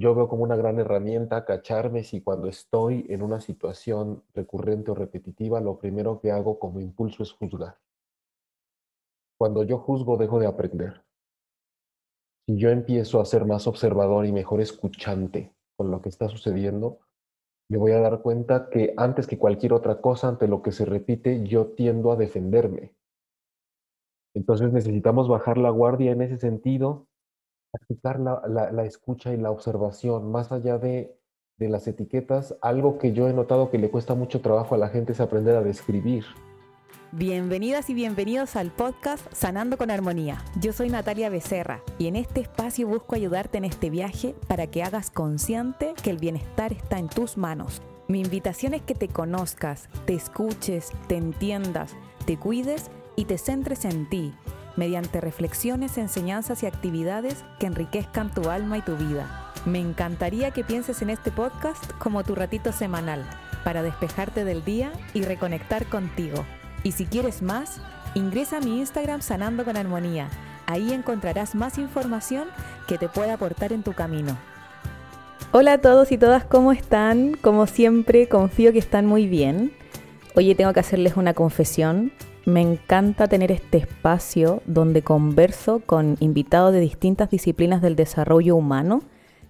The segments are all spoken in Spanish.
yo veo como una gran herramienta cacharme si cuando estoy en una situación recurrente o repetitiva, lo primero que hago como impulso es juzgar. Cuando yo juzgo, dejo de aprender. Si yo empiezo a ser más observador y mejor escuchante con lo que está sucediendo, me voy a dar cuenta que antes que cualquier otra cosa, ante lo que se repite, yo tiendo a defenderme. Entonces necesitamos bajar la guardia en ese sentido, practicar la, la, escucha y la observación, más allá de, de las etiquetas, algo que yo he notado que le cuesta mucho trabajo a la gente es aprender a describir. Bienvenidas y bienvenidos al podcast Sanando con Armonía. Yo soy Natalia Becerra y en este espacio busco ayudarte en este viaje para que hagas consciente que el bienestar está en tus manos. Mi invitación es que te conozcas, te escuches, te entiendas, te cuides y te centres en ti mediante reflexiones, enseñanzas y actividades que enriquezcan tu alma y tu vida. Me encantaría que pienses en este podcast como tu ratito semanal para despejarte del día y reconectar contigo. Y si quieres más, ingresa a mi Instagram Sanando con Armonía. Ahí encontrarás más información que te pueda aportar en tu camino. Hola a todos y todas, ¿cómo están? Como siempre, confío que están muy bien. Oye, tengo que hacerles una confesión. Me encanta tener este espacio donde converso con invitados de distintas disciplinas del desarrollo humano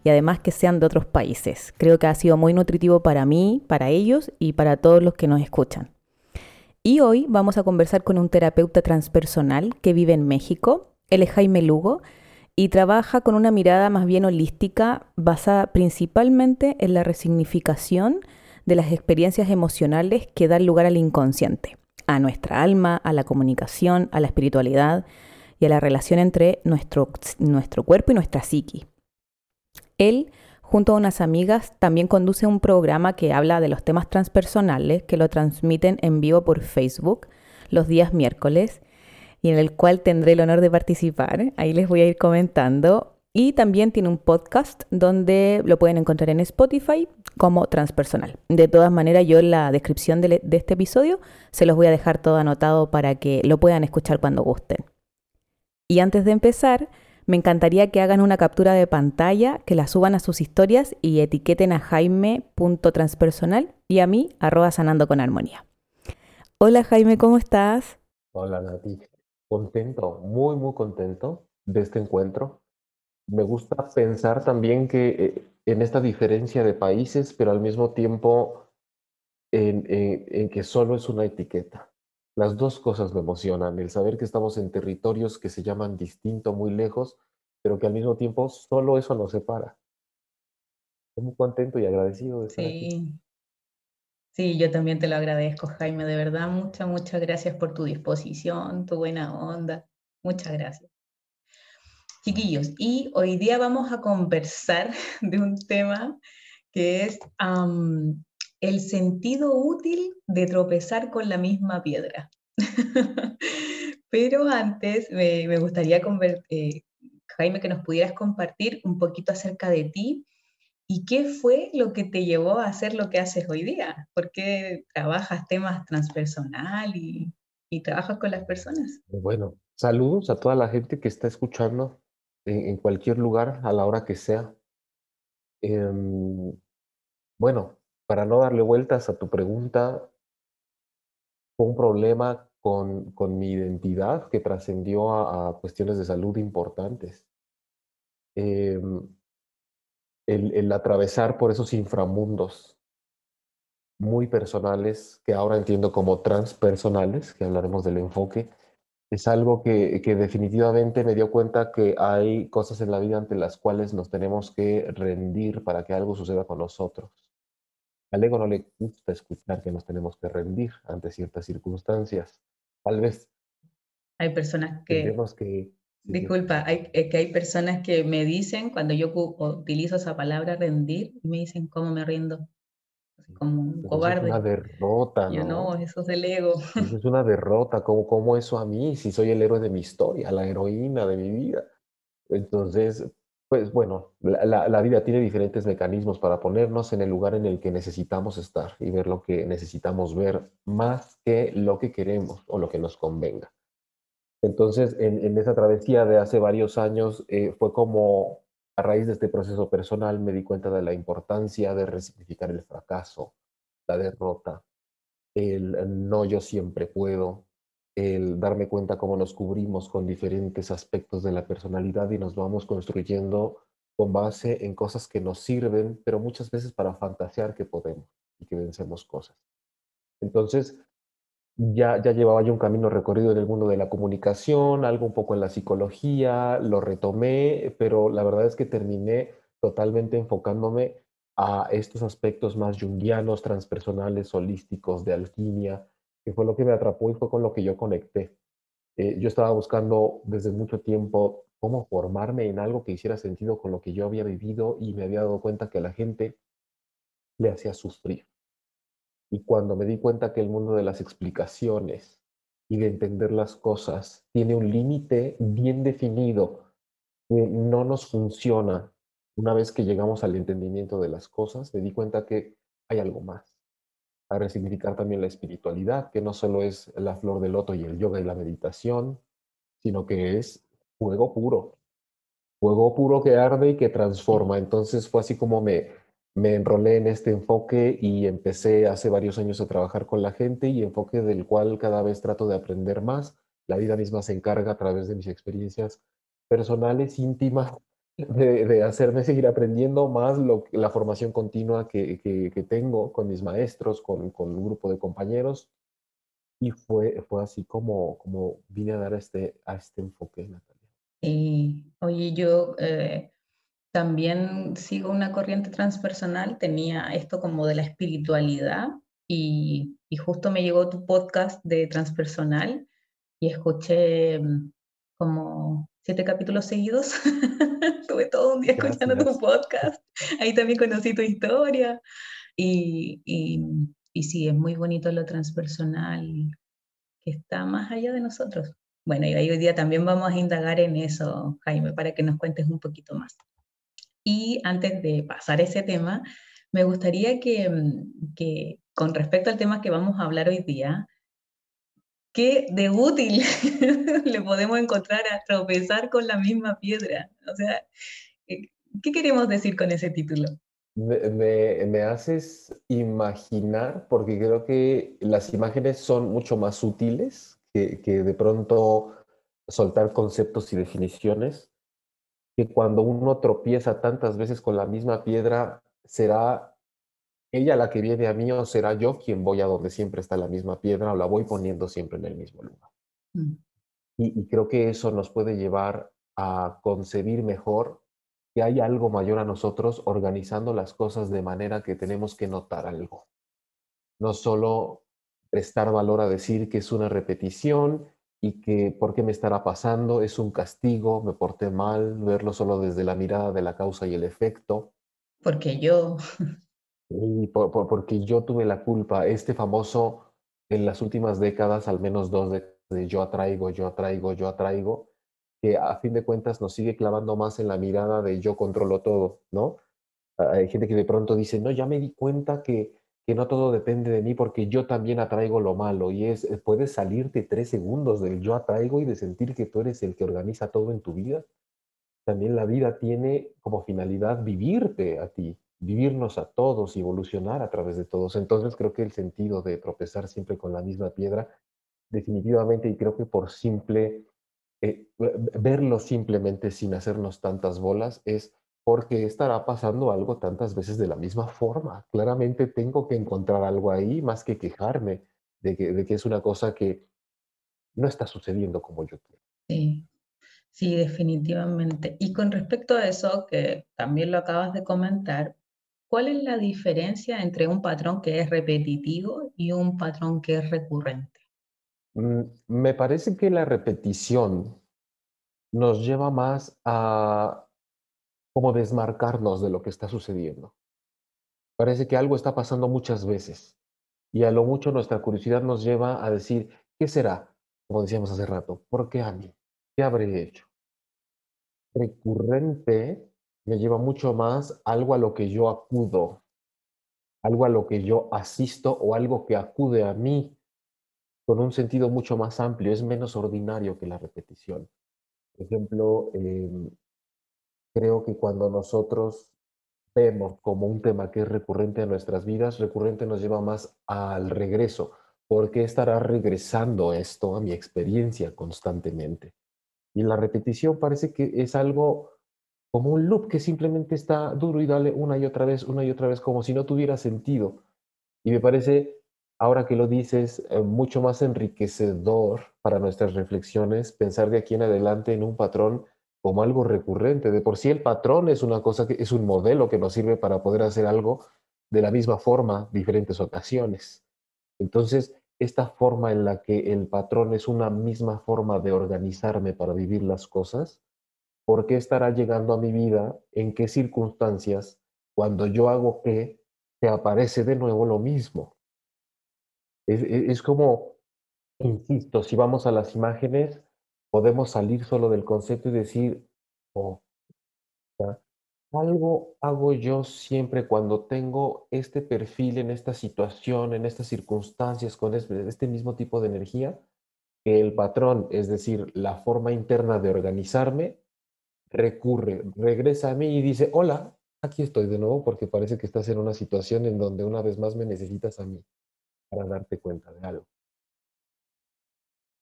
y además que sean de otros países. Creo que ha sido muy nutritivo para mí, para ellos y para todos los que nos escuchan. Y hoy vamos a conversar con un terapeuta transpersonal que vive en México. Él es Jaime Lugo y trabaja con una mirada más bien holística basada principalmente en la resignificación de las experiencias emocionales que dan lugar al inconsciente, a nuestra alma, a la comunicación, a la espiritualidad y a la relación entre nuestro, nuestro cuerpo y nuestra psiqui. Él junto a unas amigas, también conduce un programa que habla de los temas transpersonales, que lo transmiten en vivo por Facebook los días miércoles y en el cual tendré el honor de participar. Ahí les voy a ir comentando. Y también tiene un podcast donde lo pueden encontrar en Spotify como transpersonal. De todas maneras, yo en la descripción de, este episodio se los voy a dejar todo anotado para que lo puedan escuchar cuando gusten. Y antes de empezar, me encantaría que hagan una captura de pantalla, que la suban a sus historias y etiqueten a jaime.transpersonal y a mí, arroba sanando con armonía. Hola Jaime, ¿cómo estás? Hola Nati, contento, muy, muy contento de este encuentro. Me gusta pensar también que eh, en esta diferencia de países, pero al mismo tiempo en, que solo es una etiqueta. Las dos cosas me emocionan, el saber que estamos en territorios que se llaman distinto, muy lejos, pero que al mismo tiempo solo eso nos separa. Estoy muy contento y agradecido de estar aquí. Sí, yo también te lo agradezco, Jaime, de verdad, muchas, muchas gracias por tu disposición, tu buena onda. Muchas gracias. Chiquillos, y hoy día vamos a conversar de un tema que es el sentido útil de tropezar con la misma piedra. Pero antes me, gustaría, eh, Jaime, que nos pudieras compartir un poquito acerca de ti y qué fue lo que te llevó a hacer lo que haces hoy día. ¿Por qué trabajas temas transpersonal y, trabajas con las personas? Bueno, saludos a toda la gente que está escuchando en, cualquier lugar, a la hora que sea. Em, bueno, para no darle vueltas a tu pregunta, fue un problema con, con mi identidad que trascendió a, cuestiones de salud importantes. Em, el, el, atravesar por esos inframundos muy personales, que ahora entiendo como transpersonales, que hablaremos del enfoque, es algo que, que definitivamente me dio cuenta que hay cosas en la vida ante las cuales nos tenemos que rendir para que algo suceda con nosotros. Al ego no le gusta escuchar que nos tenemos que rendir ante ciertas circunstancias. Tal vez. Hay personas que. que disculpa, hay, es que hay personas que me dicen, cuando yo utilizo esa palabra rendir, me dicen, ¿cómo me rindo? Como un cobarde. Es una derrota, ¿no? Yo no, eso es el ego. Eso es una derrota. ¿Cómo, ¿Cómo eso a mí? Si soy el héroe de mi historia, la heroína de mi vida. Entonces, pues bueno, la, vida tiene diferentes mecanismos para ponernos en el lugar en el que necesitamos estar y ver lo que necesitamos ver más que lo que queremos o lo que nos convenga. Entonces, en, esa travesía de hace varios años eh, fue como a raíz de este proceso personal me di cuenta de la importancia de resignificar el fracaso, la derrota, el no yo siempre puedo, el darme cuenta cómo nos cubrimos con diferentes aspectos de la personalidad y nos vamos construyendo con base en cosas que nos sirven, pero muchas veces para fantasear que podemos y que vencemos cosas. Entonces, ya, ya llevaba yo un camino recorrido en el mundo de la comunicación, algo un poco en la psicología, lo retomé, pero la verdad es que terminé totalmente enfocándome a estos aspectos más junguianos, transpersonales, holísticos, de alquimia, que fue lo que me atrapó y fue con lo que yo conecté. Eh, yo estaba buscando desde mucho tiempo cómo formarme en algo que hiciera sentido con lo que yo había vivido y me había dado cuenta que a la gente le hacía sufrir. Y cuando me di cuenta que el mundo de las explicaciones y de entender las cosas tiene un límite bien definido, que no nos funciona una vez que llegamos al entendimiento de las cosas, me di cuenta que hay algo más. A resignificar también la espiritualidad, que no solo es la flor del loto y el yoga y la meditación, sino que es fuego puro. Fuego puro que arde y que transforma. Entonces fue así como me, me enrolé en este enfoque y empecé hace varios años a trabajar con la gente y enfoque del cual cada vez trato de aprender más. La vida misma se encarga a través de mis experiencias personales, íntimas, de, hacerme seguir aprendiendo más la formación continua que, que, tengo con mis maestros, con, con, un grupo de compañeros. Y fue, fue así como, como vine a dar este, a este enfoque, Natalia. Y, oye, yo eh, también sigo una corriente transpersonal, tenía esto como de la espiritualidad y, y justo me llegó tu podcast de transpersonal y escuché mm, como siete capítulos seguidos. Estuve todo un día escuchando tu podcast. Ahí también conocí tu historia. Y, y, y, sí, es muy bonito lo transpersonal que está más allá de nosotros. Bueno, y hoy día también vamos a indagar en eso, Jaime, para que nos cuentes un poquito más. Y antes de pasar ese tema, me gustaría que, mm, que con respecto al tema que vamos a hablar hoy día, ¿qué de útil le podemos encontrar a tropezar con la misma piedra? O sea, eh, ¿qué queremos decir con ese título? Me, me, haces imaginar, porque creo que las imágenes son mucho más útiles que, que de pronto soltar conceptos y definiciones que cuando uno tropieza tantas veces con la misma piedra, será ella la que viene a mí o será yo quien voy a donde siempre está la misma piedra o la voy poniendo siempre en el mismo lugar. Mm. Y, y, creo que eso nos puede llevar a concebir mejor que hay algo mayor a nosotros organizando las cosas de manera que tenemos que notar algo. No solo prestar valor a decir que es una repetición y que por qué me estará pasando, es un castigo, me porté mal, verlo solo desde la mirada de la causa y el efecto. Porque yo. Y por, porque yo tuve la culpa. Este famoso, en las últimas décadas, al menos dos de, de yo atraigo, yo atraigo, yo atraigo, que a fin de cuentas nos sigue clavando más en la mirada de yo controlo todo, ¿no? Hay gente que de pronto dice, no, ya me di cuenta que que no todo depende de mí porque yo también atraigo lo malo y es, eh, puedes salirte tres segundos del yo atraigo y de sentir que tú eres el que organiza todo en tu vida. También la vida tiene como finalidad vivirte a ti, vivirnos a todos y evolucionar a través de todos. Entonces creo que el sentido de tropezar siempre con la misma piedra, definitivamente, y creo que por simple, eh, verlo simplemente sin hacernos tantas bolas, es porque estará pasando algo tantas veces de la misma forma. Claramente tengo que encontrar algo ahí más que quejarme de que, es una cosa que no está sucediendo como yo quiero. Sí, sí, definitivamente. Y con respecto a eso, que también lo acabas de comentar, ¿cuál es la diferencia entre un patrón que es repetitivo y un patrón que es recurrente? Mm, me parece que la repetición nos lleva más a como desmarcarnos de lo que está sucediendo. Parece que algo está pasando muchas veces y a lo mucho nuestra curiosidad nos lleva a decir, ¿qué será? Como decíamos hace rato, ¿por qué a mí? ¿Qué habré hecho? Recurrente me lleva mucho más algo a lo que yo acudo, algo a lo que yo asisto o algo que acude a mí con un sentido mucho más amplio, es menos ordinario que la repetición. Por ejemplo, em, creo que cuando nosotros vemos como un tema que es recurrente a nuestras vidas, recurrente nos lleva más al regreso. ¿Por qué estará regresando esto a mi experiencia constantemente? Y la repetición parece que es algo como un loop que simplemente está duro y dale una y otra vez, una y otra vez, como si no tuviera sentido. Y me parece, ahora que lo dices, eh, mucho más enriquecedor para nuestras reflexiones pensar de aquí en adelante en un patrón como algo recurrente. De por sí el patrón es una cosa que es un modelo que nos sirve para poder hacer algo de la misma forma, diferentes ocasiones. Entonces, esta forma en la que el patrón es una misma forma de organizarme para vivir las cosas, ¿por qué estará llegando a mi vida? ¿En qué circunstancias? Cuando yo hago qué, te aparece de nuevo lo mismo. Es, es como, insisto, si vamos a las imágenes, podemos salir solo del concepto y decir, oh, algo hago yo siempre cuando tengo este perfil en esta situación, en estas circunstancias, con este mismo tipo de energía, que el patrón, es decir, la forma interna de organizarme, recurre, regresa a mí y dice, hola, aquí estoy de nuevo porque parece que estás en una situación en donde una vez más me necesitas a mí para darte cuenta de algo.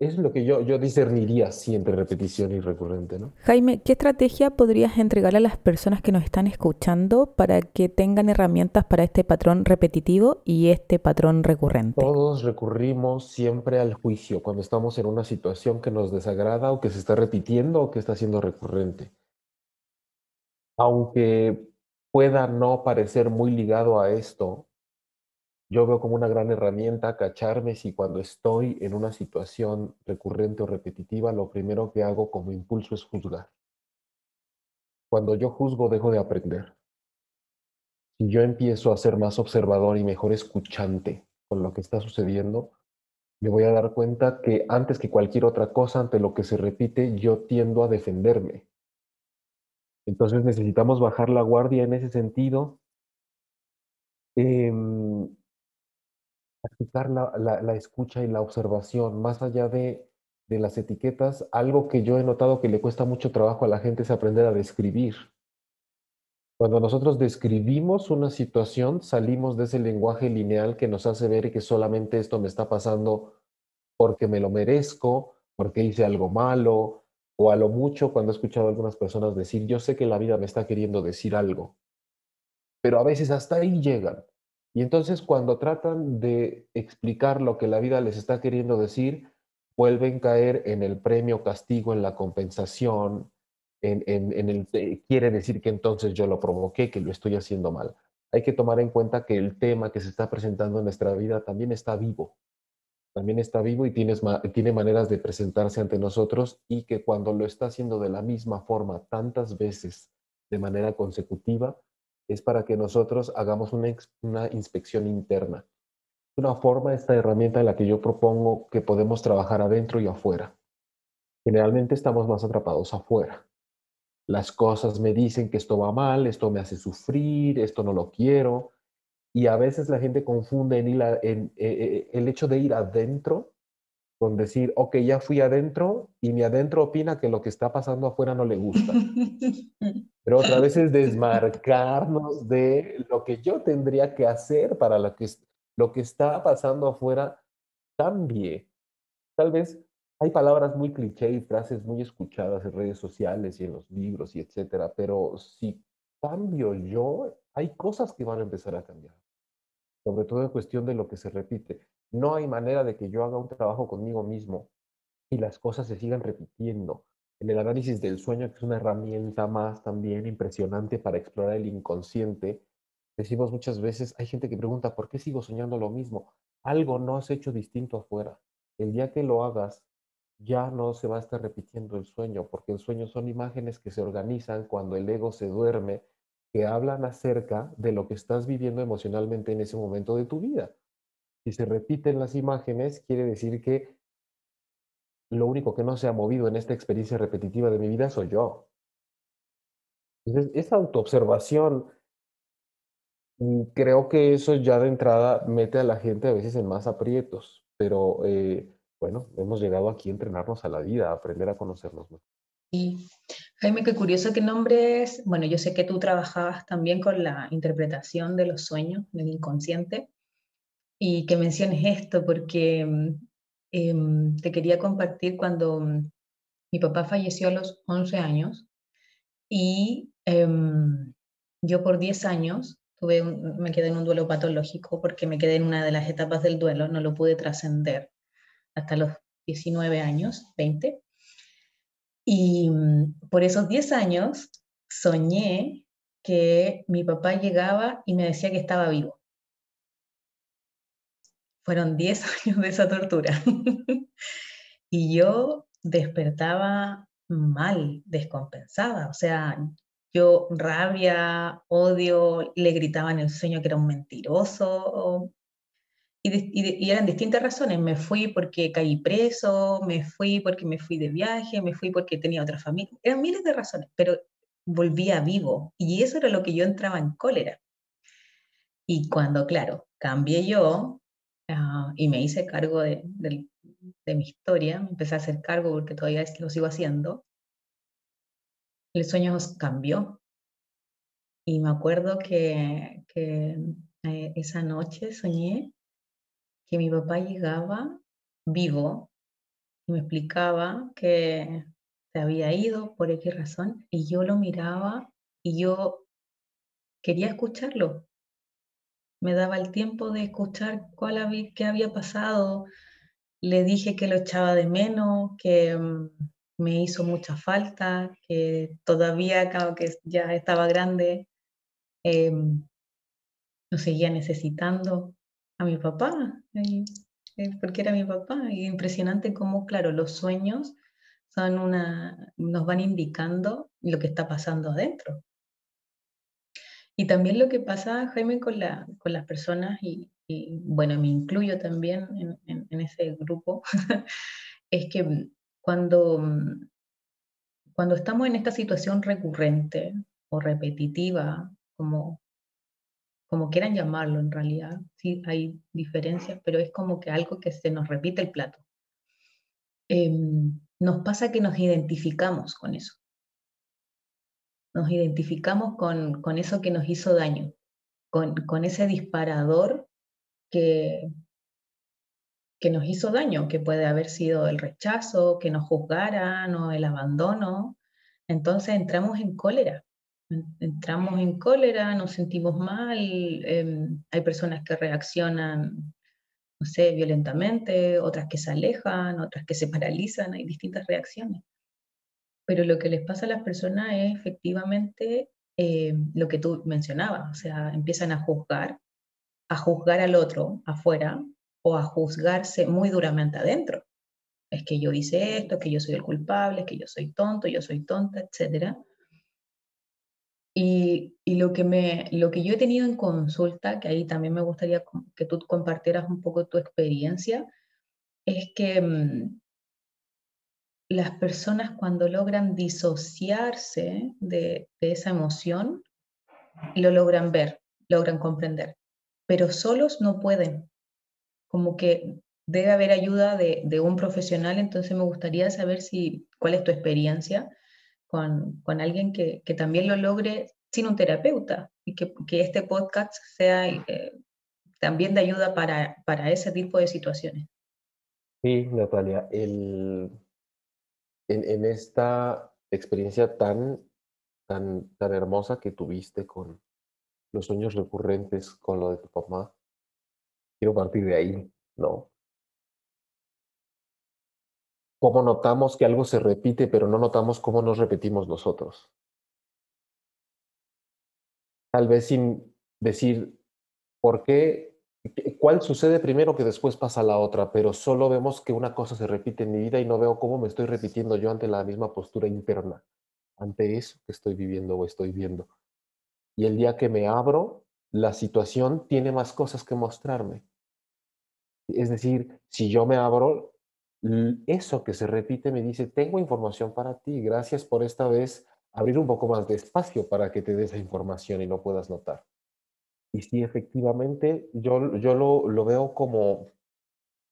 Es lo que yo, yo discerniría siempre repetición y recurrente, ¿no? Jaime, ¿qué estrategia podrías entregar a las personas que nos están escuchando para que tengan herramientas para este patrón repetitivo y este patrón recurrente? Todos recurrimos siempre al juicio cuando estamos en una situación que nos desagrada o que se está repitiendo o que está siendo recurrente. Aunque pueda no parecer muy ligado a esto, yo veo como una gran herramienta cacharme si cuando estoy en una situación recurrente o repetitiva, lo primero que hago como impulso es juzgar. Cuando yo juzgo, dejo de aprender. Si yo empiezo a ser más observador y mejor escuchante con lo que está sucediendo, me voy a dar cuenta que antes que cualquier otra cosa, ante lo que se repite, yo tiendo a defenderme. Entonces necesitamos bajar la guardia en ese sentido. Eh, practicar la, la, escucha y la observación, más allá de, de las etiquetas, algo que yo he notado que le cuesta mucho trabajo a la gente es aprender a describir. Cuando nosotros describimos una situación, salimos de ese lenguaje lineal que nos hace ver que solamente esto me está pasando porque me lo merezco, porque hice algo malo, o a lo mucho cuando he escuchado a algunas personas decir, yo sé que la vida me está queriendo decir algo, pero a veces hasta ahí llegan. Y entonces cuando tratan de explicar lo que la vida les está queriendo decir, vuelven a caer en el premio, castigo, en la compensación, en, en, el quiere decir que entonces yo lo provoqué, que lo estoy haciendo mal. Hay que tomar en cuenta que el tema que se está presentando en nuestra vida también está vivo. También está vivo y tienes, tiene maneras de presentarse ante nosotros y que cuando lo está haciendo de la misma forma tantas veces de manera consecutiva, es para que nosotros hagamos una, una inspección interna. Una forma, esta herramienta en la que yo propongo que podemos trabajar adentro y afuera. Generalmente estamos más atrapados afuera. Las cosas me dicen que esto va mal, esto me hace sufrir, esto no lo quiero. Y a veces la gente confunde en, en, eh, el hecho de ir adentro con decir, ok, ya fui adentro y mi adentro opina que lo que está pasando afuera no le gusta. Pero otra vez es desmarcarnos de lo que yo tendría que hacer para lo que, lo que está pasando afuera cambie. Tal vez hay palabras muy cliché y frases muy escuchadas en redes sociales y en los libros y etcétera, pero si cambio yo, hay cosas que van a empezar a cambiar sobre todo en cuestión de lo que se repite. No hay manera de que yo haga un trabajo conmigo mismo y las cosas se sigan repitiendo. En el análisis del sueño, que es una herramienta más también impresionante para explorar el inconsciente, decimos muchas veces, hay gente que pregunta, ¿por qué sigo soñando lo mismo? Algo no has hecho distinto afuera. El día que lo hagas, ya no se va a estar repitiendo el sueño, porque el sueño son imágenes que se organizan cuando el ego se duerme que hablan acerca de lo que estás viviendo emocionalmente en ese momento de tu vida. Si se repiten las imágenes, quiere decir que lo único que no se ha movido en esta experiencia repetitiva de mi vida soy yo. Entonces, esa autoobservación, mm, creo que eso ya de entrada mete a la gente a veces en más aprietos, pero eh, bueno, hemos llegado aquí a entrenarnos a la vida, a aprender a conocernos Sí, Jaime, qué curioso que nombres, bueno, yo sé que tú trabajabas también con la interpretación de los sueños, del inconsciente, y que menciones esto porque em, te quería compartir cuando mm, mi papá falleció a los 11 años y em, yo por 10 años tuve me quedé en un duelo patológico porque me quedé en una de las etapas del duelo, no lo pude trascender hasta los 19 años, 20. Y mm, por esos 10 años soñé que mi papá llegaba y me decía que estaba vivo. Fueron 10 años de esa tortura. y yo despertaba mal, descompensada. O sea, yo rabia, odio, le gritaba en el sueño que era un mentiroso. Y, eran distintas razones. Me fui porque caí preso, me fui porque me fui de viaje, me fui porque tenía otra familia. Eran miles de razones, pero volvía vivo. Y eso era lo que yo entraba en cólera. Y cuando, claro, cambié yo ah, y me hice cargo de, mi historia, me empecé a hacer cargo porque todavía lo sigo haciendo, el sueño cambió. Y me acuerdo que, eh, esa noche soñé que mi papá llegaba vivo y me explicaba que se había ido por X razón y yo lo miraba y yo quería escucharlo. Me daba el tiempo de escuchar cuál había, qué había pasado. Le dije que lo echaba de menos, que, mm, me hizo mucha falta, que todavía, claro que ya estaba grande, eh, lo seguía necesitando a mi papá, eh, porque era mi papá. Y impresionante cómo, claro, los sueños son una, nos van indicando lo que está pasando adentro. Y también lo que pasa, Jaime, con, con las personas, y, bueno, me incluyo también en, ese grupo, es que cuando, mm, cuando estamos en esta situación recurrente o repetitiva, como, como quieran llamarlo en realidad, sí hay diferencias, pero es como que algo que se nos repite el plato. Em, nos pasa que nos identificamos con eso. Nos identificamos con, con eso que nos hizo daño, con, con ese disparador que, que nos hizo daño, que puede haber sido el rechazo, que nos juzgaran o el abandono. Entonces entramos en cólera, entramos en cólera, nos sentimos mal, em, hay personas que reaccionan, no sé, violentamente, otras que se alejan, otras que se paralizan, hay distintas reacciones. Pero lo que les pasa a las personas es efectivamente eh, lo que tú mencionabas, o sea, empiezan a juzgar, a juzgar al otro afuera, o a juzgarse muy duramente adentro. Es que yo hice esto, que yo soy el culpable, que yo soy tonto, yo soy tonta, etc. Y, y, lo, que me, lo que yo he tenido en consulta, que ahí también me gustaría que tú compartieras un poco tu experiencia, es que mm, las personas cuando logran disociarse de, esa emoción, lo logran ver, logran comprender, pero solos no pueden como que debe haber ayuda de, un profesional, entonces me gustaría saber si, cuál es tu experiencia con, alguien que, también lo logre sin un terapeuta y que, este podcast sea eh, también de ayuda para, para, ese tipo de situaciones. Sí, Natalia, en, esta experiencia tan, tan, tan hermosa que tuviste con los sueños recurrentes, con lo de tu papá, quiero partir de ahí, ¿no? ¿Cómo notamos que algo se repite, pero no notamos cómo nos repetimos nosotros? Tal vez sin decir por qué, cuál sucede primero que después pasa la otra, pero solo vemos que una cosa se repite en mi vida y no veo cómo me estoy repitiendo yo ante la misma postura interna, ante eso que estoy viviendo o estoy viendo. Y el día que me abro, la situación tiene más cosas que mostrarme. Es decir, si yo me abro, eso que se repite me dice, tengo información para ti, gracias por esta vez abrir un poco más de espacio para que te des esa información y no puedas notar. Y sí, efectivamente, yo, yo lo, lo veo como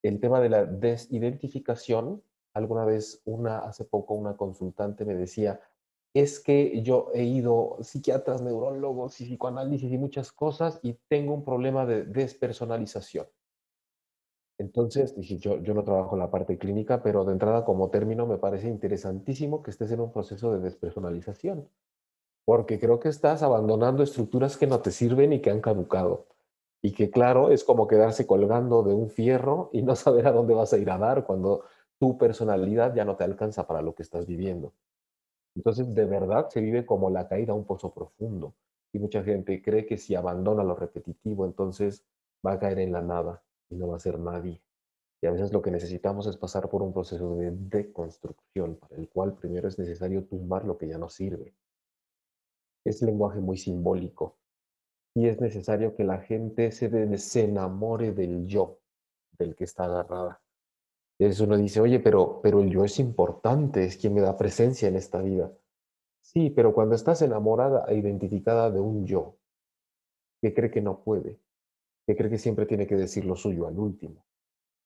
el tema de la desidentificación. Alguna vez, una, hace poco, una consultante me decía, es que yo he ido psiquiatras, neurólogos y psicoanálisis y muchas cosas y tengo un problema de despersonalización. Entonces dije, yo, yo no trabajo en la parte clínica, pero de entrada como término me parece interesantísimo que estés en un proceso de despersonalización, porque creo que estás abandonando estructuras que no te sirven y que han caducado. Y que claro, es como quedarse colgando de un fierro y no saber a dónde vas a ir a dar cuando tu personalidad ya no te alcanza para lo que estás viviendo. Entonces, de verdad se vive como la caída a un pozo profundo. Y mucha gente cree que si abandona lo repetitivo, entonces va a caer en la nada y no va a ser nadie. Y a veces lo que necesitamos es pasar por un proceso de deconstrucción, para el cual primero es necesario tumbar lo que ya no sirve. Es lenguaje muy simbólico. Y es necesario que la gente se, se enamore del yo, del que está agarrada. Entonces uno dice, oye, pero, pero el yo es importante, es quien me da presencia en esta vida. Sí, pero cuando estás enamorada e identificada de un yo que cree que no puede, que cree que siempre tiene que decir lo suyo al último,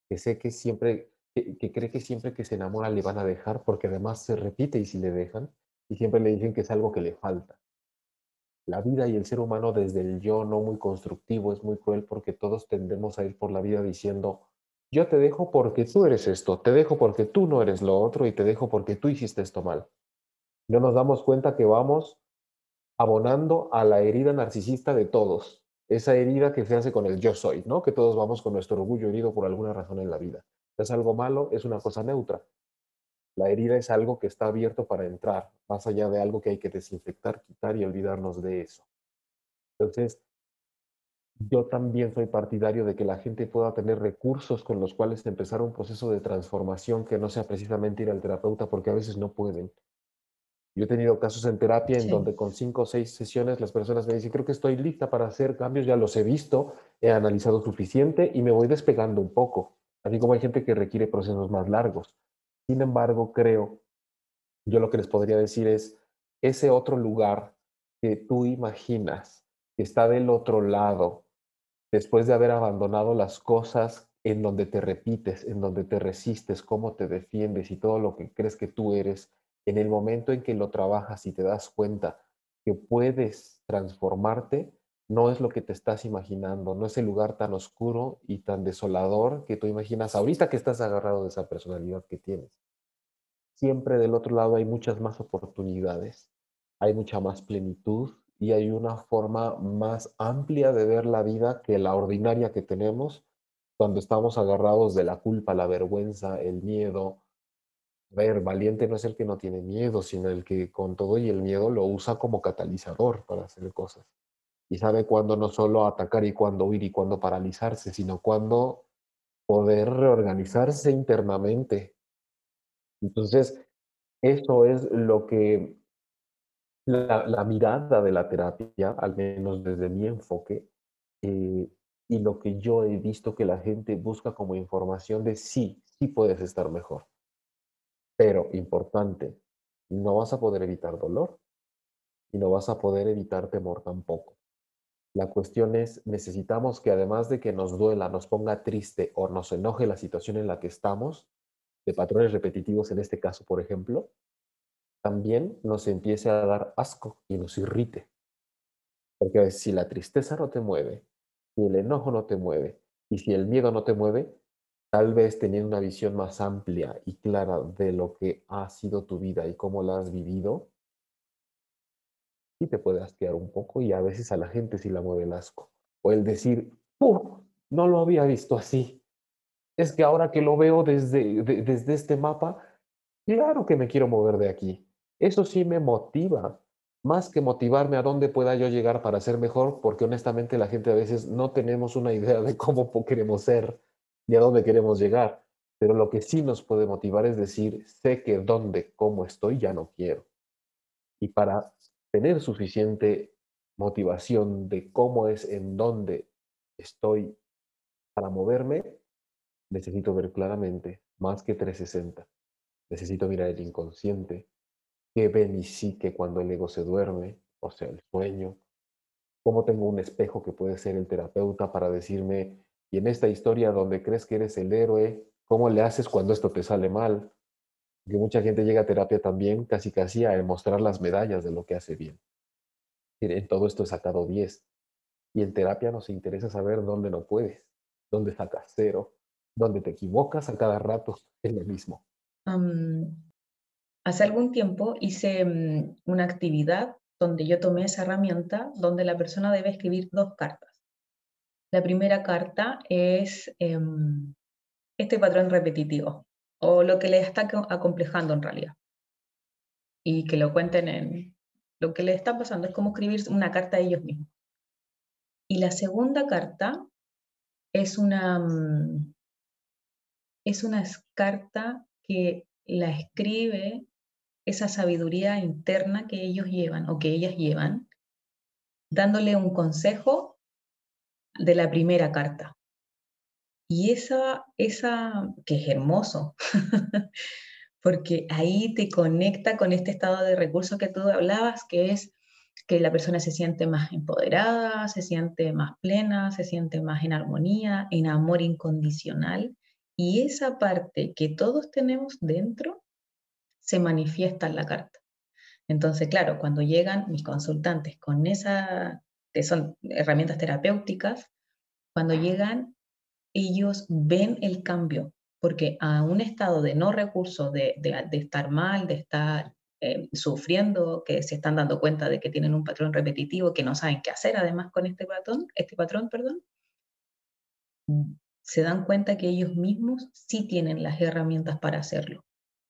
que sé que siempre, que, cree que siempre que se enamora le van a dejar, porque además se repite y si le dejan, y siempre le dicen que es algo que le falta. La vida y el ser humano desde el yo no muy constructivo es muy cruel porque todos tendemos a ir por la vida diciendo, yo te dejo porque tú eres esto, te dejo porque tú no eres lo otro y te dejo porque tú hiciste esto mal. No nos damos cuenta que vamos abonando a la herida narcisista de todos esa herida que se hace con el yo soy, ¿no? Que todos vamos con nuestro orgullo herido por alguna razón en la vida. Es algo malo, es una cosa neutra. La herida es algo que está abierto para entrar, más allá de algo que hay que desinfectar, quitar y olvidarnos de eso. Entonces, yo también soy partidario de que la gente pueda tener recursos con los cuales empezar un proceso de transformación que no sea precisamente ir al terapeuta, porque a veces no pueden. Yo he tenido casos en terapia en donde con cinco o seis sesiones las personas me dicen, creo que estoy lista para hacer cambios, ya los he visto, he analizado suficiente y me voy despegando un poco. Así como hay gente que requiere procesos más largos. Sin embargo, creo, yo lo que les podría decir es, ese otro lugar que tú imaginas, que está del otro lado, después de haber abandonado las cosas en donde te repites, en donde te resistes, cómo te defiendes y todo lo que crees que tú eres, en el momento en que lo trabajas y te das cuenta que puedes transformarte, no es lo que te estás imaginando, no es el lugar tan oscuro y tan desolador que tú imaginas ahorita que estás agarrado de esa personalidad que tienes. Siempre del otro lado hay muchas más oportunidades, hay mucha más plenitud y hay una forma más amplia de ver la vida que la ordinaria que tenemos cuando estamos agarrados de la culpa, la vergüenza, el miedo, a ver, valiente no es el que no tiene miedo, sino el que con todo y el miedo lo usa como catalizador para hacer cosas. Y sabe cuándo no solo atacar y cuándo huir y cuándo paralizarse, sino cuándo poder reorganizarse internamente. Entonces, eso es lo que la, mirada de la terapia, al menos desde mi enfoque, eh, y lo que yo he visto que la gente busca como información de sí, sí puedes estar mejor pero, importante, no vas a poder evitar dolor y no vas a poder evitar temor tampoco. La cuestión es, necesitamos que además de que nos duela, nos ponga triste o nos enoje la situación en la que estamos, de patrones repetitivos en este caso, por ejemplo, también nos empiece a dar asco y nos irrite. Porque si la tristeza no te mueve, si el enojo no te mueve y si el miedo no te mueve, Tal vez teniendo una visión más amplia y clara de lo que ha sido tu vida y cómo la has vivido, sí te puede asquear un poco y a veces a la gente sí la mueve el asco. O el decir, ¡pum! No lo había visto así. Es que ahora que lo veo desde, desde este mapa, claro que me quiero mover de aquí. Eso sí me motiva, más que motivarme a dónde pueda yo llegar para ser mejor, porque honestamente la gente a veces no tenemos una idea de cómo queremos ser ni a dónde queremos llegar. Pero lo que sí nos puede motivar es decir, sé que dónde, cómo estoy, ya no quiero. Y para tener suficiente motivación de cómo es, en dónde estoy para moverme, necesito ver claramente, más que 360. Necesito mirar el inconsciente, que ven y sí que cuando el ego se duerme, o sea, el sueño, cómo tengo un espejo que puede ser el terapeuta para decirme, y en esta historia donde crees que eres el héroe, ¿cómo le haces cuando esto te sale mal? Que mucha gente llega a terapia también casi casi a mostrar las medallas de lo que hace bien. En todo esto he sacado 10. Y en terapia nos interesa saber dónde no puedes, dónde sacas cero, dónde te equivocas a cada rato. Es lo mismo. hace algún tiempo hice mm, una actividad donde yo tomé esa herramienta donde la persona debe escribir dos cartas. La primera carta es em, este patrón repetitivo o lo que le está acomplejando en realidad. Y que lo cuenten en lo que le está pasando. Es como escribir una carta a ellos mismos. Y la segunda carta es una, mm, es una carta que la escribe esa sabiduría interna que ellos llevan o que ellas llevan, dándole un consejo de la primera carta. Y esa, esa que es hermoso, porque ahí te conecta con este estado de recursos que tú hablabas, que es que la persona se siente más empoderada, se siente más plena, se siente más en armonía, en amor incondicional. Y esa parte que todos tenemos dentro se manifiesta en la carta. Entonces, claro, cuando llegan mis consultantes con esa, que son herramientas terapéuticas, cuando llegan, ellos ven el cambio, porque a un estado de no recurso, de, de, estar mal, de estar eh, sufriendo, que se están dando cuenta de que tienen un patrón repetitivo, que no saben qué hacer además con este patrón, este patrón, perdón, se dan cuenta que ellos mismos sí tienen las herramientas para hacerlo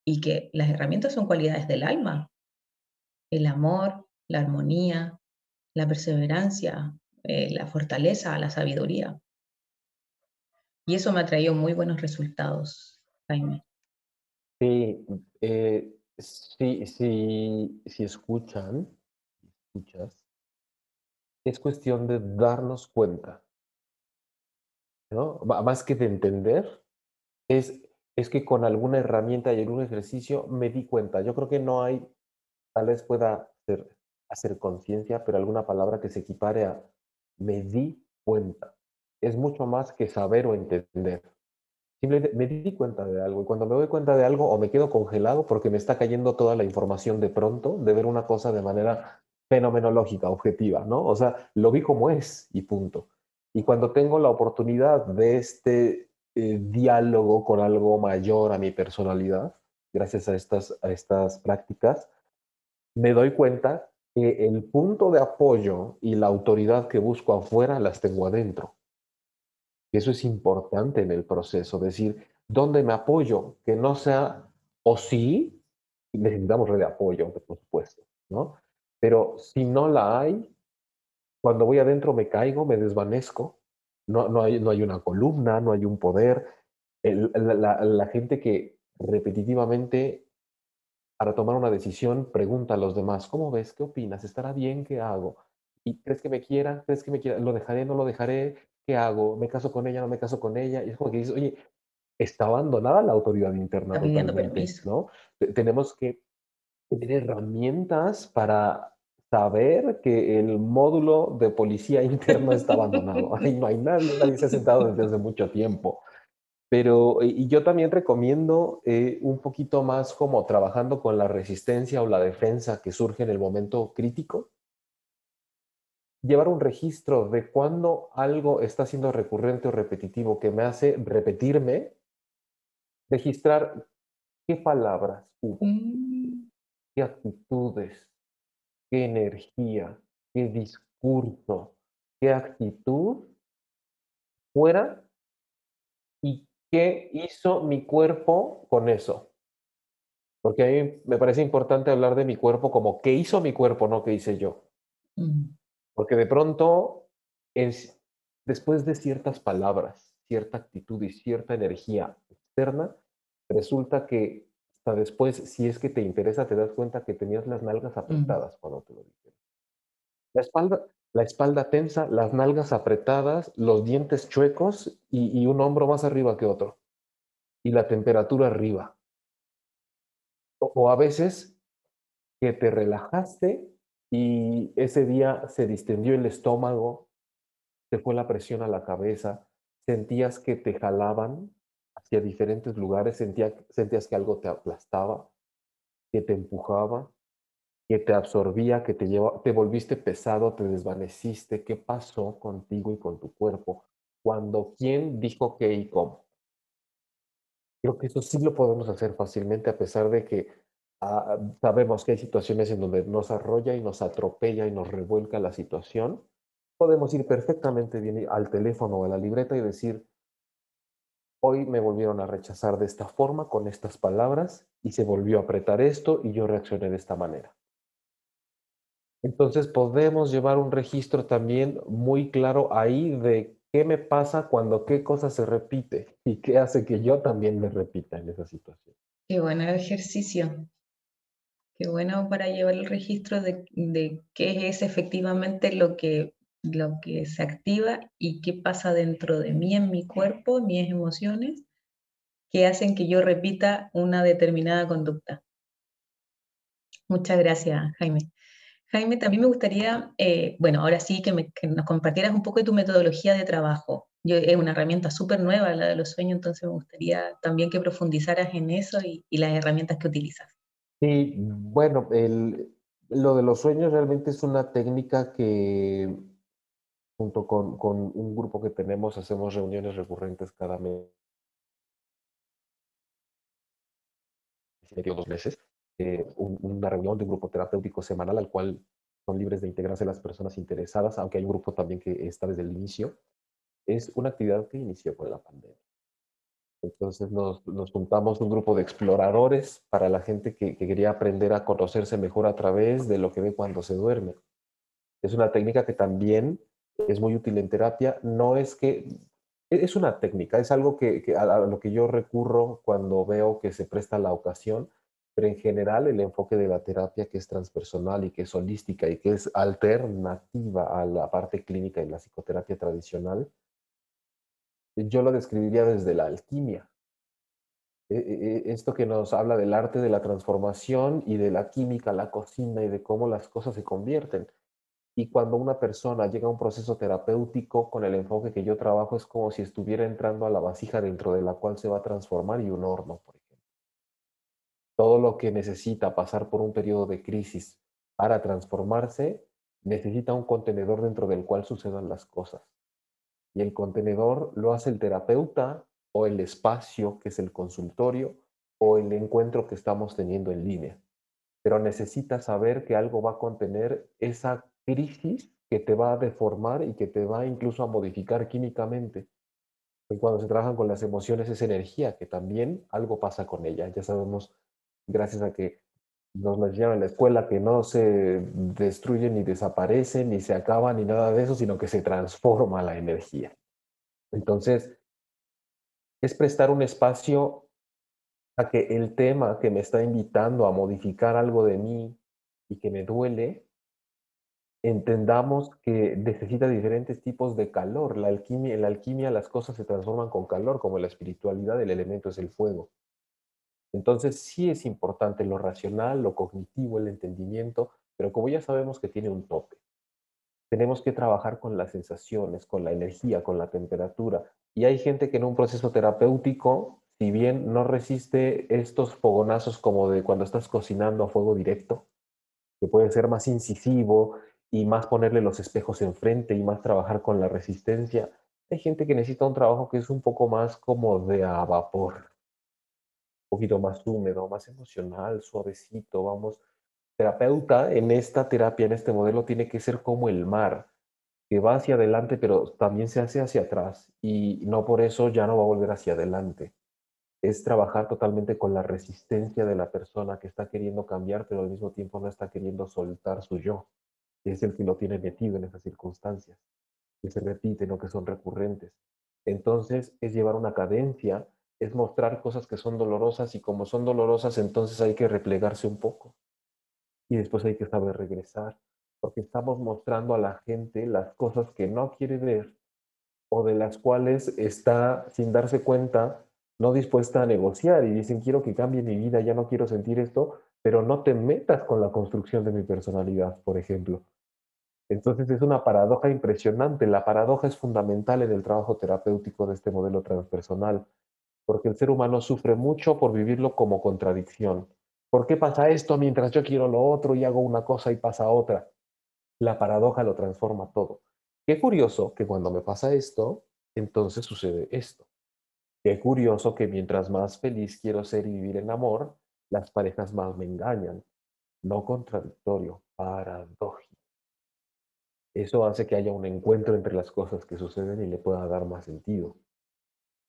y que las herramientas son cualidades del alma. El amor, la armonía, la perseverancia, eh, la fortaleza, la sabiduría. Y eso me ha traído muy buenos resultados, Jaime. Sí, eh, sí, sí, escuchan, escuchas, es cuestión de darnos cuenta, ¿no? Más que de entender, es es que con alguna herramienta y algún ejercicio me di cuenta. Yo creo que no hay, tal vez pueda hacer conciencia, pero alguna palabra que se equipare a me di cuenta. Es mucho más que saber o entender. Simplemente me di cuenta de algo y cuando me doy cuenta de algo o me quedo congelado porque me está cayendo toda la información de pronto de ver una cosa de manera fenomenológica, objetiva, ¿no? O sea, lo vi como es y punto. Y cuando tengo la oportunidad de este eh, diálogo con algo mayor a mi personalidad, gracias a estas, a estas prácticas, me doy cuenta que el punto de apoyo y la autoridad que busco afuera las tengo adentro. Eso es importante en el proceso, decir, ¿dónde me apoyo? Que no sea o sí, necesitamos red apoyo, por supuesto, ¿no? Pero si no la hay, cuando voy adentro me caigo, me desvanezco no, no, hay, no hay una columna, no hay un poder. la, gente que repetitivamente, para tomar una decisión, pregunta a los demás, ¿cómo ves? ¿Qué opinas? ¿Estará bien? ¿Qué hago? ¿Y crees que me quiera? ¿Crees que me quiera? ¿Lo dejaré? ¿No lo dejaré? ¿Qué hago? ¿Me caso con ella? ¿No me caso con ella? Y es como que dices, oye, está abandonada la autoridad interna totalmente, ¿no? Tenemos que tener herramientas para saber que el módulo de policía interno está abandonado. Ahí no hay nadie, nadie se ha sentado desde hace mucho tiempo. Pero, y yo también recomiendo eh, un poquito más como trabajando con la resistencia o la defensa que surge en el momento crítico. Llevar un registro de cuando algo está siendo recurrente o repetitivo que me hace repetirme, registrar qué palabras mm. qué actitudes, qué energía, qué discurso, qué actitud fuera y qué hizo mi cuerpo con eso. Porque a mí me parece importante hablar de mi cuerpo como qué hizo mi cuerpo, no qué hice yo. Mm. Porque de pronto, es, después de ciertas palabras, cierta actitud y cierta energía externa, resulta que hasta después, si es que te interesa, te das cuenta que tenías las nalgas apretadas cuando te lo dijeron. La espalda, la espalda tensa, las nalgas apretadas, los dientes chuecos y, un hombro más arriba que otro. Y la temperatura arriba. O, a veces que te relajaste y ese día se distendió el estómago, te fue la presión a la cabeza, sentías que te jalaban hacia diferentes lugares, sentías que algo te aplastaba, que te empujaba, que te absorbía, que te llevaba, te volviste pesado, te desvaneciste. ¿Qué pasó contigo y con tu cuerpo? Cuando, ¿quién dijo qué y cómo? Creo que eso sí lo podemos hacer fácilmente a pesar de que ah, sabemos que hay situaciones en donde nos arrolla y nos atropella y nos revuelca la situación. Podemos ir perfectamente bien al teléfono o a la libreta y decir, hoy me volvieron a rechazar de esta forma, con estas palabras, y se volvió a apretar esto y yo reaccioné de esta manera. Entonces podemos llevar un registro también muy claro ahí de qué me pasa cuando qué cosa se repite y qué hace que yo también me repita en esa situación. Qué buen ejercicio. Qué bueno para llevar el registro de, qué es efectivamente lo que lo que se activa y qué pasa dentro de mí, en mi cuerpo, mis emociones, que hacen que yo repita una determinada conducta. Muchas gracias, Jaime. Jaime, también me gustaría, eh, bueno, ahora sí que, nos compartieras un poco de tu metodología de trabajo. Yo, es una herramienta súper nueva la de los sueños, entonces me gustaría también que profundizaras en eso y las herramientas que utilizas. Sí, bueno, el, lo de los sueños realmente es una técnica que junto con, con un grupo que tenemos, hacemos reuniones recurrentes cada mes. dos meses, eh, una reunión de un grupo terapéutico semanal al cual son libres de integrarse las personas interesadas, aunque hay un grupo también que está desde el inicio. Es una actividad que inició con la pandemia. Entonces nos, nos juntamos un grupo de exploradores para la gente que, que, quería aprender a conocerse mejor a través de lo que ve cuando se duerme. Es una técnica que también es muy útil en terapia, no es que, es una técnica, es algo que, a, lo que yo recurro cuando veo que se presta la ocasión, pero en general el enfoque de la terapia que es transpersonal y que es holística y que es alternativa a la parte clínica y la psicoterapia tradicional, yo lo describiría desde la alquimia. E, e, esto que nos habla del arte de la transformación y de la química, la cocina y de cómo las cosas se convierten. Y cuando una persona llega a un proceso terapéutico con el enfoque que yo trabajo, es como si estuviera entrando a la vasija dentro de la cual se va a transformar y un horno, por ejemplo. Todo lo que necesita pasar por un periodo de crisis para transformarse, necesita un contenedor dentro del cual sucedan las cosas. Y el contenedor lo hace el terapeuta o el espacio, que es el consultorio, o el encuentro que estamos teniendo en línea. Pero necesita saber que algo va a contener esa crisis que te va a deformar y que te va incluso a modificar químicamente. Y cuando se trabajan con las emociones es energía, que también algo pasa con ella. Ya sabemos, gracias a que nos enseñaron en la escuela, que no se destruyen ni desaparecen, ni se acaban, ni nada de eso, sino que se transforma la energía. Entonces, es prestar un espacio a que el tema que me está invitando a modificar algo de mí y que me duele, entendamos que necesita diferentes tipos de calor. La alquimia, en la alquimia las cosas se transforman con calor, como la espiritualidad, el elemento es el fuego. Entonces sí es importante lo racional, lo cognitivo, el entendimiento, pero como ya sabemos que tiene un tope, tenemos que trabajar con las sensaciones, con la energía, con la temperatura. Y hay gente que en un proceso terapéutico, si bien no resiste estos fogonazos como de cuando estás cocinando a fuego directo, que puede ser más incisivo y más ponerle los espejos enfrente y más trabajar con la resistencia. Hay gente que necesita un trabajo que es un poco más como de a vapor, poquito más húmedo, más emocional, suavecito, vamos. Terapeuta en esta terapia, en este modelo, tiene que ser como el mar, que va hacia adelante, pero también se hace hacia atrás y no por eso ya no va a volver hacia adelante. Es trabajar totalmente con la resistencia de la persona que está queriendo cambiar, pero al mismo tiempo no está queriendo soltar su yo es el que lo tiene metido en esas circunstancias, que se repiten o que son recurrentes. Entonces es llevar una cadencia, es mostrar cosas que son dolorosas y como son dolorosas, entonces hay que replegarse un poco. Y después hay que saber regresar, porque estamos mostrando a la gente las cosas que no quiere ver o de las cuales está, sin darse cuenta, no dispuesta a negociar y dicen, quiero que cambie mi vida, ya no quiero sentir esto, pero no te metas con la construcción de mi personalidad, por ejemplo. Entonces es una paradoja impresionante. La paradoja es fundamental en el trabajo terapéutico de este modelo transpersonal. Porque el ser humano sufre mucho por vivirlo como contradicción. ¿Por qué pasa esto mientras yo quiero lo otro y hago una cosa y pasa otra? La paradoja lo transforma todo. Qué curioso que cuando me pasa esto, entonces sucede esto. Qué curioso que mientras más feliz quiero ser y vivir en amor, las parejas más me engañan. No contradictorio, paradójico. Eso hace que haya un encuentro entre las cosas que suceden y le pueda dar más sentido.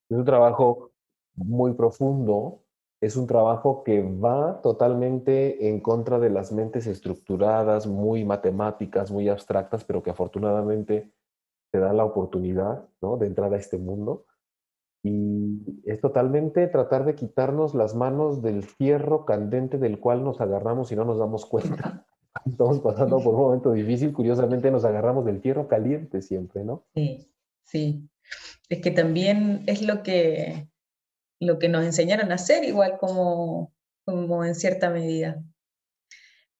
Es un trabajo muy profundo, es un trabajo que va totalmente en contra de las mentes estructuradas, muy matemáticas, muy abstractas, pero que afortunadamente te da la oportunidad ¿no? de entrar a este mundo. Y es totalmente tratar de quitarnos las manos del fierro candente del cual nos agarramos y no nos damos cuenta. Estamos pasando por un momento difícil, curiosamente nos agarramos del fierro caliente siempre, ¿no? Sí, sí. Es que también es lo que, lo que nos enseñaron a hacer, igual como, como en cierta medida.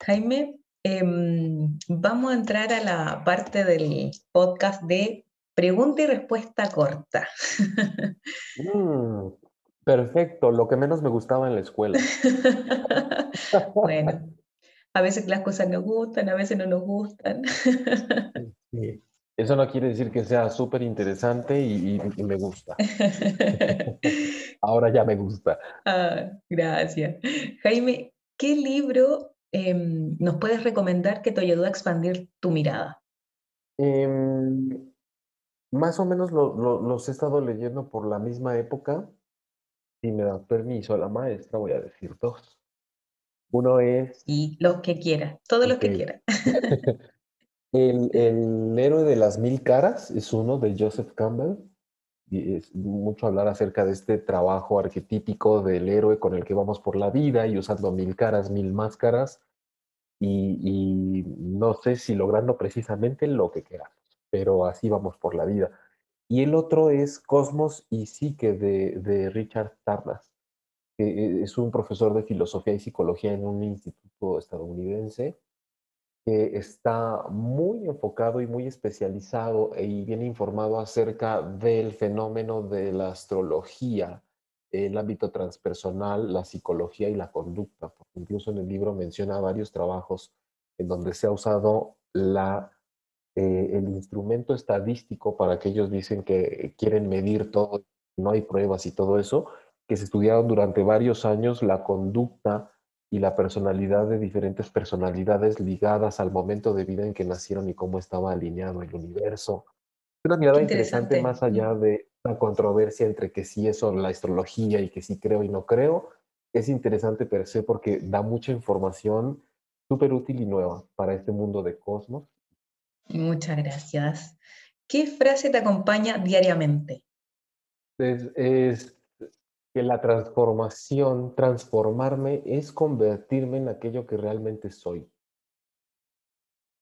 Jaime, em, vamos a entrar a la parte del podcast de pregunta y respuesta corta. Mm, perfecto, lo que menos me gustaba en la escuela. bueno, a veces las cosas nos gustan, a veces no nos gustan. Eso no quiere decir que sea súper interesante y, me gusta. Ahora ya me gusta. Ah, gracias. Jaime, ¿qué libro em, nos puedes recomendar que te ayudó a expandir tu mirada? Em, más o menos los he estado leyendo por la misma época. Si me da permiso a la maestra, voy a decir dos. Uno es... Y lo que quiera, todo lo que quiera. El, el, héroe de las mil caras es uno de Joseph Campbell. Y es mucho hablar acerca de este trabajo arquetípico del héroe con el que vamos por la vida y usando mil caras, mil máscaras. Y, y no sé si logrando precisamente lo que queramos, pero así vamos por la vida. Y el otro es Cosmos y Psique de, de Richard Tarnas, que es un profesor de filosofía y psicología en un instituto estadounidense que está muy enfocado y muy especializado y bien informado acerca del fenómeno de la astrología, el ámbito transpersonal, la psicología y la conducta. Porque incluso en el libro menciona varios trabajos en donde se ha usado la, eh, el instrumento estadístico para que ellos dicen que quieren medir todo, no hay pruebas y todo eso, que se estudiaron durante varios años la conducta y la personalidad de diferentes personalidades ligadas al momento de vida en que nacieron y cómo estaba alineado el universo. Una mirada interesante. más allá de la controversia entre que sí es la astrología y que sí creo y no creo. Es interesante per se porque da mucha información súper útil y nueva para este mundo de cosmos. Muchas gracias. ¿Qué frase te acompaña diariamente? es que la transformación, transformarme, es convertirme en aquello que realmente soy.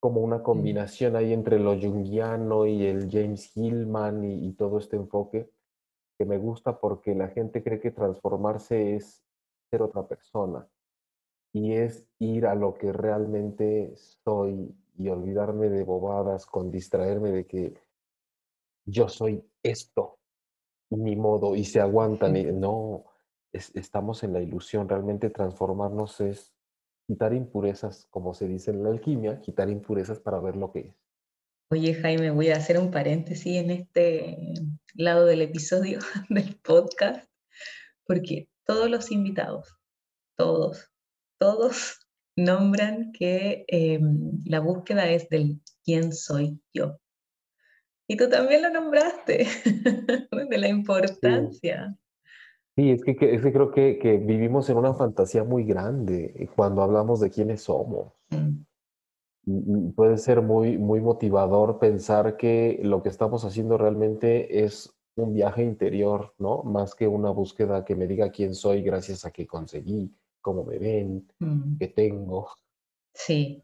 Como una mm. combinación ahí entre lo junguiano y el James Hillman y, todo este enfoque que me gusta porque la gente cree que transformarse es ser otra persona y es ir a lo que realmente soy y olvidarme de bobadas con distraerme de que yo soy esto ni modo, y se aguantan. Y, no, estamos en la ilusión. Realmente transformarnos es quitar impurezas, como se dice en la alquimia, quitar impurezas para ver lo que es. Oye, Jaime, voy a hacer un paréntesis en este lado del episodio del podcast, porque todos los invitados, todos, todos nombran que em, la búsqueda es del quién soy yo. Y tú también lo nombraste, de la importancia. Sí, es, que, creo que, que, vivimos en una fantasía muy grande cuando hablamos de quiénes somos. Mm. Y, puede ser muy, muy motivador pensar que lo que estamos haciendo realmente es un viaje interior, ¿no? Más que una búsqueda que me diga quién soy gracias a que conseguí, cómo me ven, mm. qué tengo. Sí,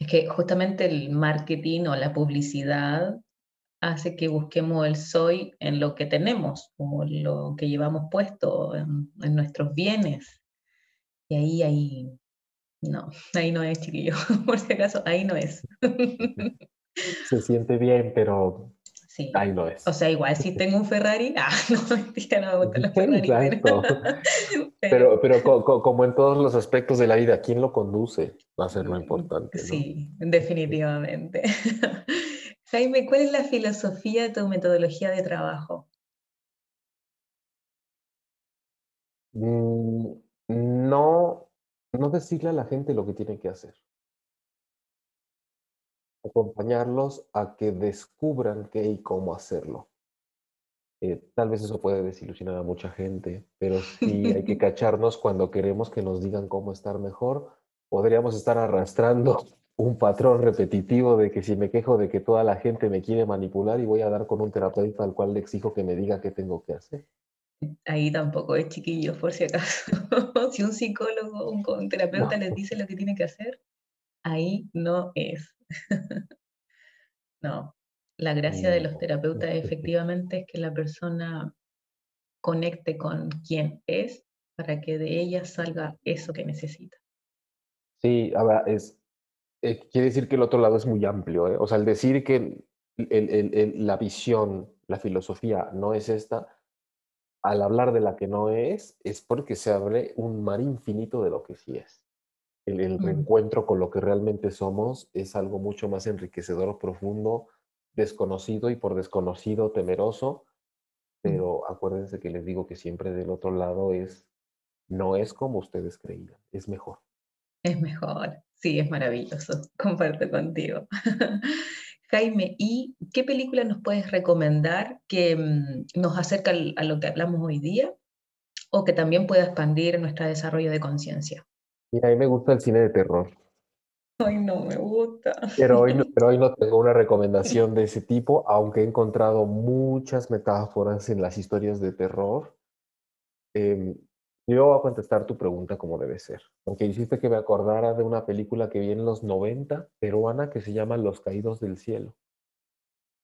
es que justamente el marketing o la publicidad hace que busquemos el soy en lo que tenemos o lo que llevamos puesto, en, nuestros bienes. Y ahí, ahí, no, ahí no es, chiquillo, por si acaso, ahí no es. Se siente bien, pero Sí. Ahí no es. O sea, igual si tengo un Ferrari, ah, no, mentira, no me gustan los Ferrari. Exacto. Pero, pero como en todos los aspectos de la vida, ¿quién lo conduce? Va a ser lo importante. ¿no? Sí, definitivamente. Jaime, ¿cuál es la filosofía de tu metodología de trabajo? Mm, no, no decirle a la gente lo que tiene que hacer. Acompañarlos a que descubran qué y cómo hacerlo. Eh, tal vez eso puede desilusionar a mucha gente, pero sí hay que cacharnos cuando queremos que nos digan cómo estar mejor. Podríamos estar arrastrando un patrón repetitivo de que si me quejo de que toda la gente me quiere manipular y voy a dar con un terapeuta al cual le exijo que me diga qué tengo que hacer. Ahí tampoco es chiquillo, por si acaso. si un psicólogo, un, un terapeuta les dice lo que tiene que hacer, ahí no es. no, la gracia de los terapeutas efectivamente es que la persona conecte con quien es para que de ella salga eso que necesita. Sí, ahora es, eh, quiere decir que el otro lado es muy amplio. ¿eh? O sea, el decir que la visión, la filosofía no es esta, al hablar de la que no es, es porque se abre un mar infinito de lo que sí es. El, el mm. reencuentro con lo que realmente somos es algo mucho más enriquecedor, profundo, desconocido y por desconocido temeroso, pero acuérdense que les digo que siempre del otro lado es, no es como ustedes creían, es mejor. Es mejor, sí, es maravilloso, comparto contigo. Jaime, ¿y qué película nos puedes recomendar que mm, nos acerca a lo que hablamos hoy día o que también pueda expandir nuestro desarrollo de conciencia? Mira, a mí me gusta el cine de terror. Ay, no me gusta. Pero hoy, no, pero hoy no tengo una recomendación de ese tipo, aunque he encontrado muchas metáforas en las historias de terror. Em, yo voy a contestar tu pregunta como debe ser, aunque hiciste que me acordara de una película que vi en los 90, peruana, que se llama Los Caídos del Cielo.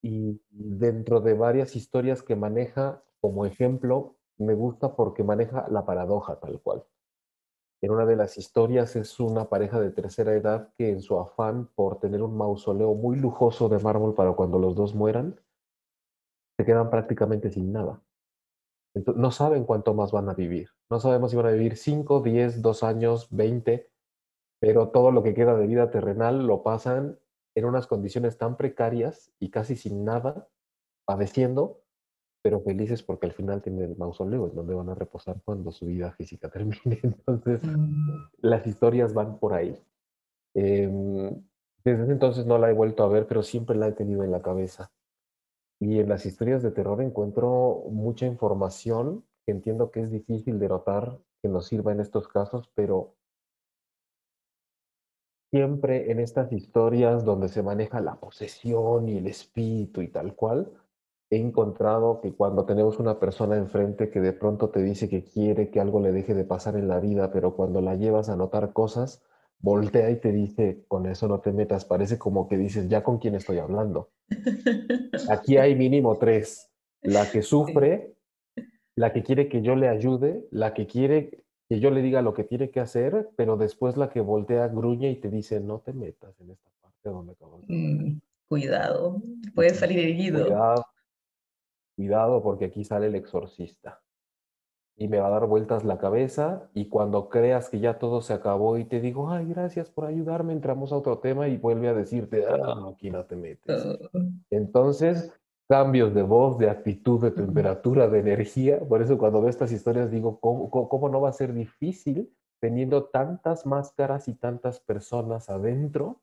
Y dentro de varias historias que maneja, como ejemplo, me gusta porque maneja la paradoja tal cual. En una de las historias es una pareja de tercera edad que en su afán por tener un mausoleo muy lujoso de mármol para cuando los dos mueran, se quedan prácticamente sin nada. Entonces, no saben cuánto más van a vivir. No sabemos si van a vivir 5, 10, 2 años, 20, pero todo lo que queda de vida terrenal lo pasan en unas condiciones tan precarias y casi sin nada, padeciendo, pero felices porque al final tienen el mausoleo en donde van a reposar cuando su vida física termine. Entonces, mm. las historias van por ahí. Em, desde entonces no la he vuelto a ver, pero siempre la he tenido en la cabeza. Y en las historias de terror encuentro mucha información que entiendo que es difícil de notar que nos sirva en estos casos, pero siempre en estas historias donde se maneja la posesión y el espíritu y tal cual, he encontrado que cuando tenemos una persona enfrente que de pronto te dice que quiere que algo le deje de pasar en la vida, pero cuando la llevas a notar cosas, voltea y te dice, con eso no te metas, parece como que dices, ya con quién estoy hablando. Aquí hay mínimo tres, la que sufre, la que quiere que yo le ayude, la que quiere que yo le diga lo que tiene que hacer, pero después la que voltea, gruñe y te dice, no te metas en esta parte donde acabas mm, Cuidado, puede salir herido. Cuidado, cuidado porque aquí sale el exorcista y me va a dar vueltas la cabeza y cuando creas que ya todo se acabó y te digo, ay, gracias por ayudarme, entramos a otro tema y vuelve a decirte, ah, aquí no te metes. Ah. Entonces, cambios de voz, de actitud, de temperatura, de energía. Por eso cuando veo estas historias digo, ¿cómo, cómo no va a ser difícil teniendo tantas máscaras y tantas personas adentro?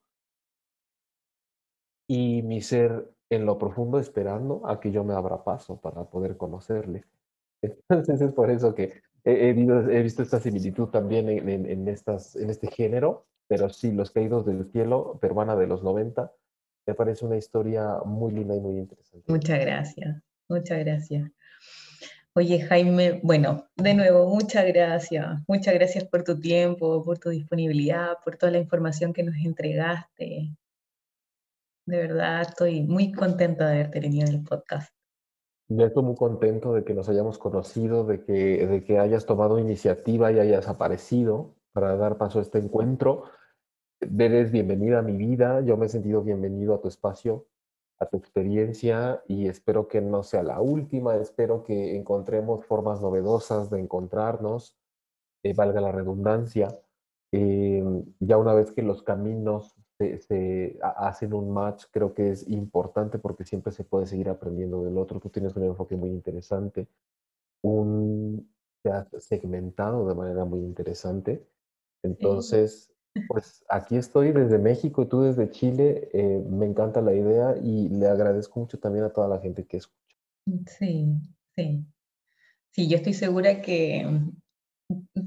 Y mi ser en lo profundo esperando a que yo me abra paso para poder conocerle. Entonces es por eso que he, visto esta similitud también en este género, pero sí, Los Caídos del Cielo, peruana de los 90, me parece una historia muy linda y muy interesante. Muchas gracias, muchas gracias. Oye, Jaime, bueno, de nuevo, muchas gracias. Muchas gracias por tu tiempo, por tu disponibilidad, por toda la información que nos entregaste. De verdad, estoy muy contenta de haberte tenido en el podcast. Yo estoy muy contento de que nos hayamos conocido, de que, de que hayas tomado iniciativa y hayas aparecido para dar paso a este encuentro. Eres bienvenida a mi vida, yo me he sentido bienvenido a tu espacio. a tu experiencia y espero que no sea la última, espero que encontremos formas novedosas de encontrarnos, eh, valga la redundancia. Eh, ya una vez que los caminos se, hacen un match, creo que es importante porque siempre se puede seguir aprendiendo del otro. Tú tienes un enfoque muy interesante, un, te has segmentado de manera muy interesante. Entonces, pues aquí estoy desde México y tú desde Chile. Eh, me encanta la idea y le agradezco mucho también a toda la gente que escucha. Sí, sí. Sí, yo estoy segura que,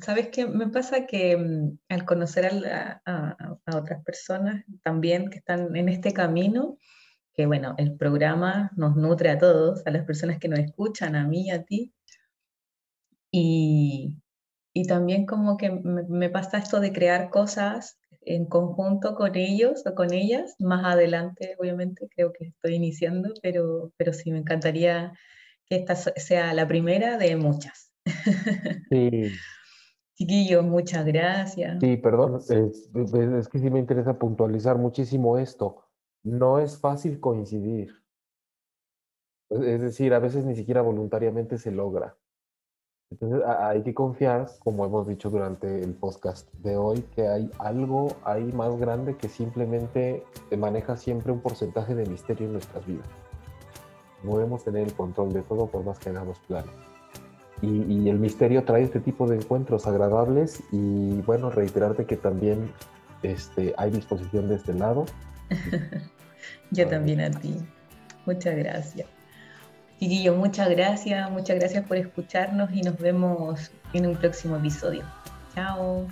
¿sabes qué? Me pasa que mm, al conocer a, otras personas también que están en este camino, que bueno, el programa nos nutre a todos, a las personas que nos escuchan, a mí, a ti, y, también como que me, pasa esto de crear cosas en conjunto con ellos o con ellas. Más adelante, obviamente, creo que estoy iniciando, pero, pero sí me encantaría que esta sea la primera de muchas. Sí. Chiquillos, muchas gracias. Sí, perdón, es, es, que sí me interesa puntualizar muchísimo esto. No es fácil coincidir. Es decir, a veces ni siquiera voluntariamente se logra. Entonces hay que confiar, como hemos dicho durante el podcast de hoy, que hay algo ahí más grande que simplemente maneja siempre un porcentaje de misterio en nuestras vidas. No debemos tener el control de todo por más que hagamos planes. Y, el misterio trae este tipo de encuentros agradables y bueno, reiterarte que también este, hay disposición de este lado. Yo también a ti. Muchas gracias. Chiquillo, muchas gracias, muchas gracias por escucharnos y nos vemos en un próximo episodio. Chao.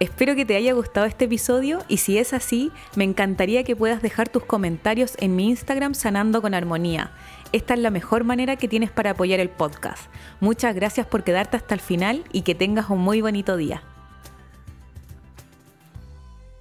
Espero que te haya gustado este episodio y si es así, me encantaría que puedas dejar tus comentarios en mi Instagram Sanando con Armonía. Esta es la mejor manera que tienes para apoyar el podcast. Muchas gracias por quedarte hasta el final y que tengas un muy bonito día.